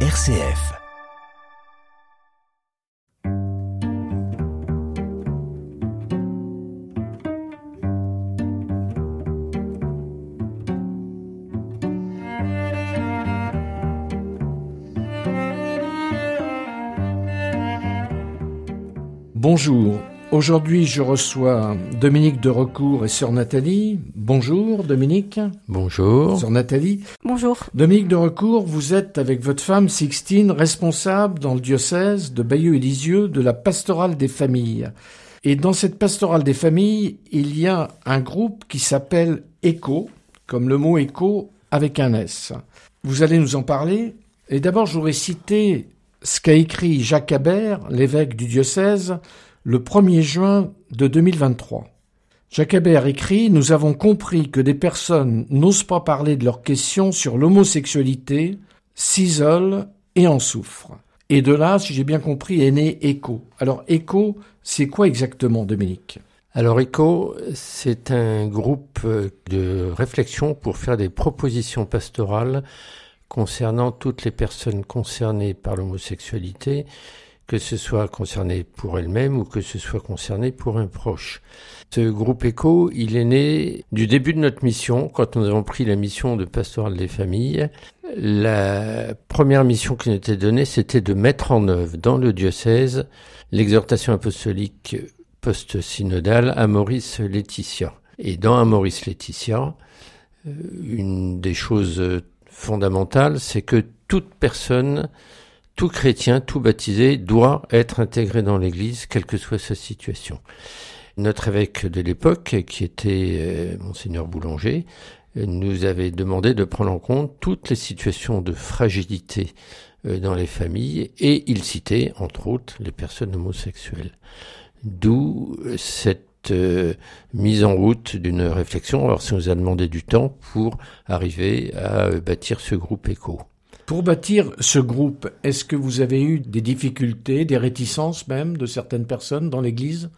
RCF. Bonjour, aujourd'hui je reçois Dominique de Recourt et Sœur Nathalie. Bonjour Dominique. Bonjour. Sœur Nathalie. Bonjour. Dominique de Recourt, vous êtes avec votre femme Sixtine responsable dans le diocèse de Bayeux et Lisieux de la pastorale des familles. Et dans cette pastorale des familles, il y a un groupe qui s'appelle ECHO, comme le mot écho avec un S. Vous allez nous en parler. Et d'abord, je voudrais citer ce qu'a écrit Jacques Habert, l'évêque du diocèse, le 1er juin de 2023. Jacques écrit Nous avons compris que des personnes n'osent pas parler de leurs questions sur l'homosexualité, s'isolent et en souffrent. Et de là, si j'ai bien compris, est né ECHO. Alors ECHO, c'est quoi exactement, Dominique? Alors ECHO, c'est un groupe de réflexion pour faire des propositions pastorales concernant toutes les personnes concernées par l'homosexualité, que ce soit concerné pour elles-mêmes ou que ce soit concerné pour un proche. Ce groupe ECHO, il est né du début de notre mission, quand nous avons pris la mission de pastorale des familles. La première mission qui nous était donnée, c'était de mettre en œuvre dans le diocèse l'exhortation apostolique post-synodale à Maurice Laetitia. Et dans Maurice Laetitia, une des choses fondamentale, c'est que toute personne, tout chrétien, tout baptisé doit être intégré dans l'Église, quelle que soit sa situation. Notre évêque de l'époque, qui était euh, monseigneur Boulanger, nous avait demandé de prendre en compte toutes les situations de fragilité euh, dans les familles et il citait entre autres les personnes homosexuelles. D'où cette euh, mise en route d'une réflexion. Alors ça nous a demandé du temps pour arriver à bâtir ce groupe éco. Pour bâtir ce groupe, est-ce que vous avez eu des difficultés, des réticences même de certaines personnes dans l'Église?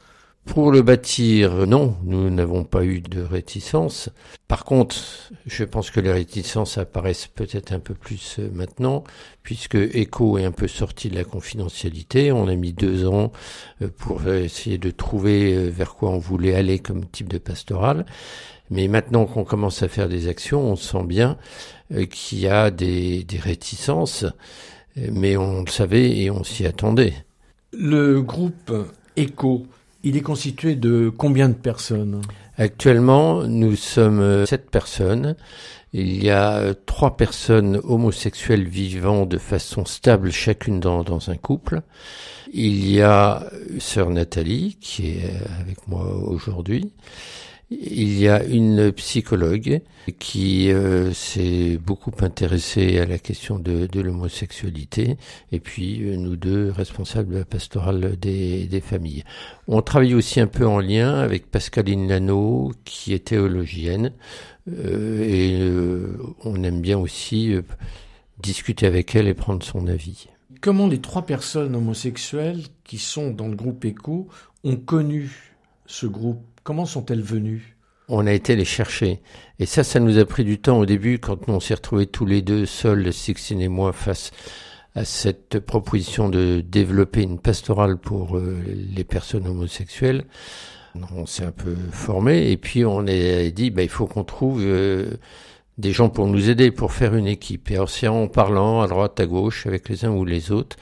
Pour le bâtir, non, nous n'avons pas eu de réticence. Par contre, je pense que les réticences apparaissent peut-être un peu plus euh, maintenant, puisque ECHO est un peu sorti de la confidentialité. On a mis deux ans euh, pour essayer de trouver euh, vers quoi on voulait aller comme type de pastoral. Mais maintenant qu'on commence à faire des actions, on sent bien qu'il y a des, des réticences, mais on le savait et on s'y attendait. Le groupe ECHO, il est constitué de combien de personnes? Actuellement, nous sommes sept personnes. Il y a trois personnes homosexuelles vivant de façon stable chacune dans, dans un couple. Il y a sœur Nathalie qui est avec moi aujourd'hui. Il y a une psychologue qui euh, s'est beaucoup intéressée à la question de, l'homosexualité, et puis euh, nous deux responsables de la pastorale des, des, familles. On travaille aussi un peu en lien avec Pascaline Lano, qui est théologienne, euh, et on aime bien aussi discuter avec elle et prendre son avis. Comment les trois personnes homosexuelles qui sont dans le groupe ECHO ont connu ce groupe Comment sont-elles venues? On a été les chercher. Et ça, ça nous a pris du temps au début quand on s'est retrouvés tous les deux seuls, Sixtine et moi, face à cette proposition de développer une pastorale pour euh, les personnes homosexuelles. On s'est un peu formé et puis on a dit, bah, il faut qu'on trouve euh, des gens pour nous aider, pour faire une équipe. Et alors c'est en parlant à droite, à gauche, avec les uns ou les autres,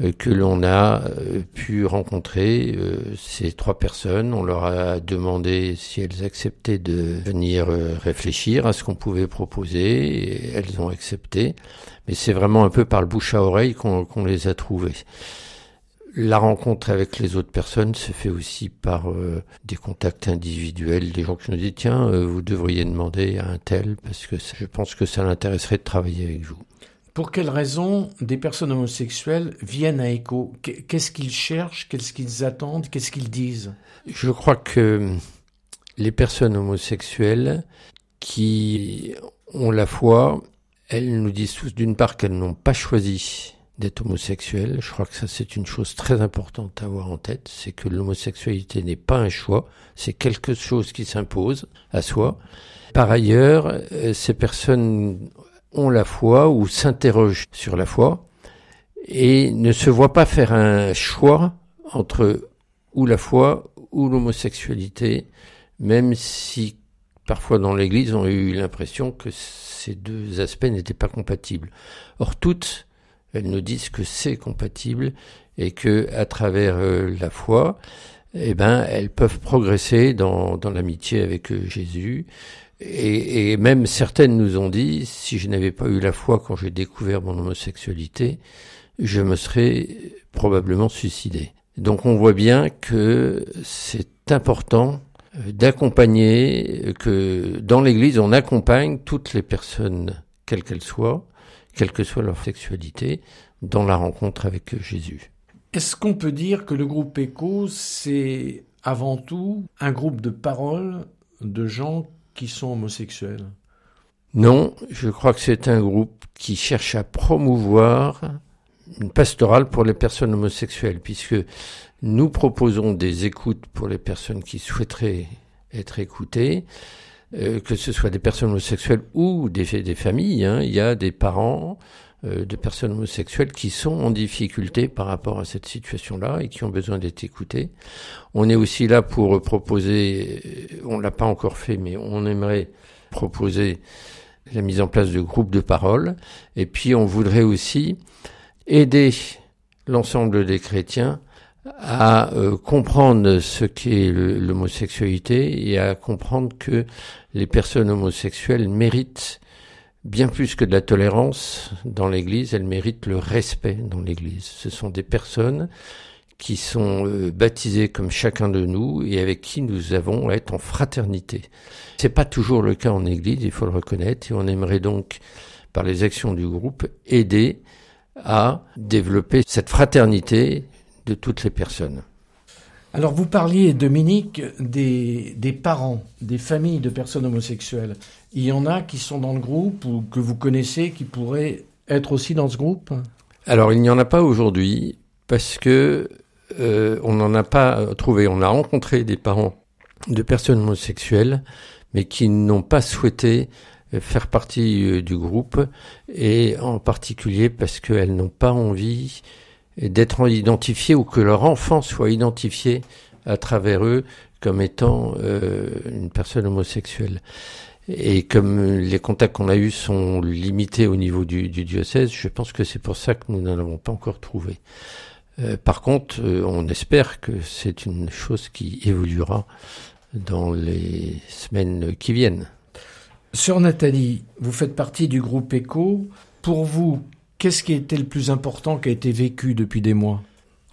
euh, que l'on a euh, pu rencontrer euh, ces trois personnes. On leur a demandé si elles acceptaient de venir réfléchir à ce qu'on pouvait proposer. Elles ont accepté. Mais c'est vraiment un peu par le bouche à oreille qu'on les a trouvées. La rencontre avec les autres personnes se fait aussi par euh, des contacts individuels, des gens qui nous disent tiens, euh, vous devriez demander à un tel parce que je pense que ça l'intéresserait de travailler avec vous. Pour quelles raisons des personnes homosexuelles viennent à ECHO Qu'est-ce qu'ils cherchent? Qu'est-ce qu'ils attendent? Qu'est-ce qu'ils disent? Je crois que les personnes homosexuelles qui ont la foi, elles nous disent tous d'une part qu'elles n'ont pas choisi d'être homosexuel. Je crois que ça c'est une chose très importante à avoir en tête, c'est que l'homosexualité n'est pas un choix, c'est quelque chose qui s'impose à soi. Par ailleurs, euh, ces personnes ont la foi ou s'interrogent sur la foi et ne se voient pas faire un choix entre ou la foi ou l'homosexualité, même si parfois dans l'Église on a eu l'impression que ces deux aspects n'étaient pas compatibles. Or toutes, elles nous disent que c'est compatible et que à travers euh, la foi, eh ben, elles peuvent progresser dans, dans l'amitié avec euh, Jésus. Et, et, même certaines nous ont dit, si je n'avais pas eu la foi quand j'ai découvert mon homosexualité, je me serais probablement suicidé. Donc on voit bien que c'est important euh, d'accompagner, que dans l'Église on accompagne toutes les personnes, quelles qu'elles soient, quelle que soit leur sexualité, dans la rencontre avec Jésus. Est-ce qu'on peut dire que le groupe ECHO, c'est avant tout un groupe de paroles de gens qui sont homosexuels? Non, je crois que c'est un groupe qui cherche à promouvoir une pastorale pour les personnes homosexuelles, puisque nous proposons des écoutes pour les personnes qui souhaiteraient être écoutées, euh, que ce soit des personnes homosexuelles ou des, familles. Hein. Il y a des parents euh, de personnes homosexuelles qui sont en difficulté par rapport à cette situation-là et qui ont besoin d'être écoutées. On est aussi là pour proposer, euh, on l'a pas encore fait, mais on aimerait proposer la mise en place de groupes de parole. Et puis on voudrait aussi aider l'ensemble des chrétiens à euh, comprendre ce qu'est l'homosexualité et à comprendre que les personnes homosexuelles méritent bien plus que de la tolérance dans l'Église, elles méritent le respect dans l'Église. Ce sont des personnes qui sont euh, baptisées comme chacun de nous et avec qui nous avons à être en fraternité. C'est pas toujours le cas en Église, il faut le reconnaître, et on aimerait donc, par les actions du groupe, aider à développer cette fraternité de toutes les personnes. Alors vous parliez, Dominique, des, des, parents, des familles de personnes homosexuelles. Il y en a qui sont dans le groupe ou que vous connaissez qui pourraient être aussi dans ce groupe? Alors il n'y en a pas aujourd'hui parce que euh, on n'en a pas trouvé. On a rencontré des parents de personnes homosexuelles mais qui n'ont pas souhaité faire partie euh, du groupe et en particulier parce qu'elles n'ont pas envie d'être identifiées ou que leur enfant soit identifié à travers eux comme étant euh, une personne homosexuelle. Et comme les contacts qu'on a eus sont limités au niveau du, du diocèse, je pense que c'est pour ça que nous n'en avons pas encore trouvé. Euh, par contre, euh, on espère que c'est une chose qui évoluera dans les semaines qui viennent. Sœur Nathalie, vous faites partie du groupe ECHO. Pour vous, qu'est-ce qui été le plus important qui a été vécu depuis des mois?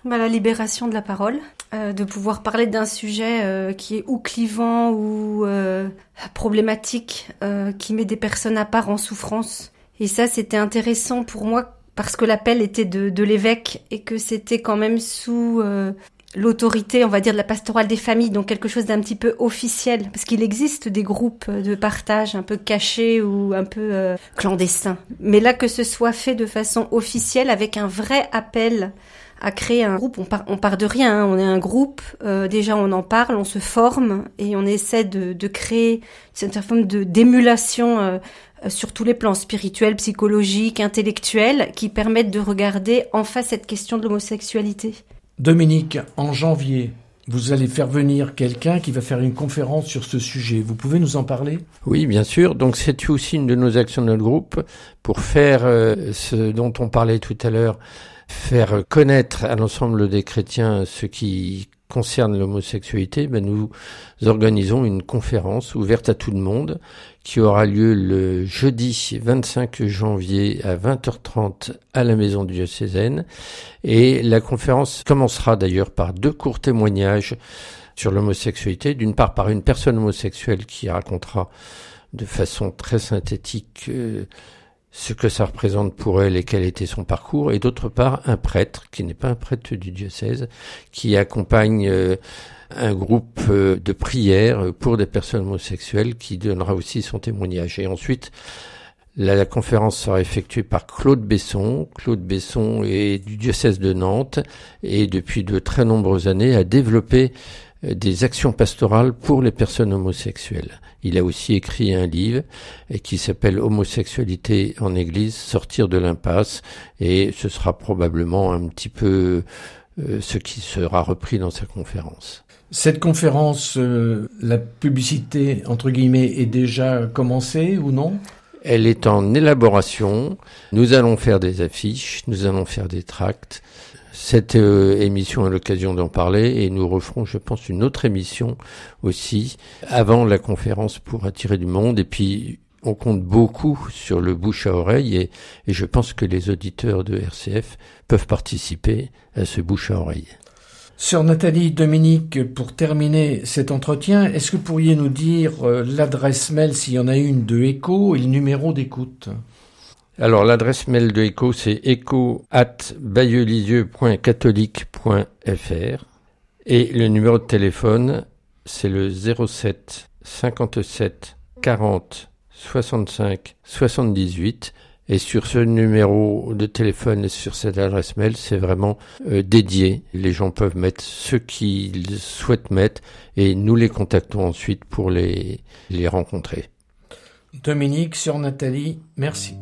Bah, La libération de la parole, euh, de pouvoir parler d'un sujet euh, qui est ou clivant ou euh, problématique, qui met des personnes à part en souffrance. Et ça, c'était intéressant pour moi parce que l'appel était de, de l'évêque et que c'était quand même sous l'autorité, on va dire, de la pastorale des familles, donc quelque chose d'un petit peu officiel, parce qu'il existe des groupes de partage un peu cachés ou un peu euh, clandestins. Mais là, que ce soit fait de façon officielle, avec un vrai appel à créer un groupe, on part, on part de rien, hein. on est un groupe, euh, déjà on en parle, on se forme et on essaie de, de créer une certaine forme de d'émulation euh, sur tous les plans spirituels, psychologiques, intellectuels, qui permettent de regarder en face cette question de l'homosexualité. Dominique, en janvier, vous allez faire venir quelqu'un qui va faire une conférence sur ce sujet. Vous pouvez nous en parler? Oui, bien sûr. Donc c'est aussi une de nos actions de notre groupe pour faire euh, ce dont on parlait tout à l'heure, faire connaître à l'ensemble des chrétiens ce qui concerne l'homosexualité, ben nous organisons une conférence ouverte à tout le monde qui aura lieu le jeudi 25 janvier à 20h30 à la maison diocésaine. Et la conférence commencera d'ailleurs par deux courts témoignages sur l'homosexualité, d'une part par une personne homosexuelle qui racontera de façon très synthétique euh, ce que ça représente pour elle et quel était son parcours, et d'autre part un prêtre, qui n'est pas un prêtre du diocèse, qui accompagne euh, un groupe euh, de prière pour des personnes homosexuelles, qui donnera aussi son témoignage. Et ensuite, la, la, conférence sera effectuée par Claude Besson. Claude Besson est du diocèse de Nantes et depuis de très nombreuses années a développé des actions pastorales pour les personnes homosexuelles. Il a aussi écrit un livre qui s'appelle Homosexualité en Église, sortir de l'impasse, et ce sera probablement un petit peu euh, ce qui sera repris dans sa conférence. Cette conférence, euh, la publicité, entre guillemets, est déjà commencée ou non? Elle est en élaboration. Nous allons faire des affiches, nous allons faire des tracts. Cette euh, émission est l'occasion d'en parler et nous referons, je pense, une autre émission aussi avant la conférence pour attirer du monde. Et puis, on compte beaucoup sur le bouche à oreille et, et je pense que les auditeurs de RCF peuvent participer à ce bouche à oreille. Sœur Nathalie Dominique, pour terminer cet entretien, est-ce que vous pourriez nous dire euh, l'adresse mail, s'il y en a une, de ECHO et le numéro d'écoute? Alors, l'adresse mail de ECHO, c'est echo at et le numéro de téléphone, c'est le 07 57 40 65 78. Et sur ce numéro de téléphone et sur cette adresse mail, c'est vraiment euh, dédié. Les gens peuvent mettre ce qu'ils souhaitent mettre et nous les contactons ensuite pour les, les rencontrer. Dominique, sur Nathalie, merci.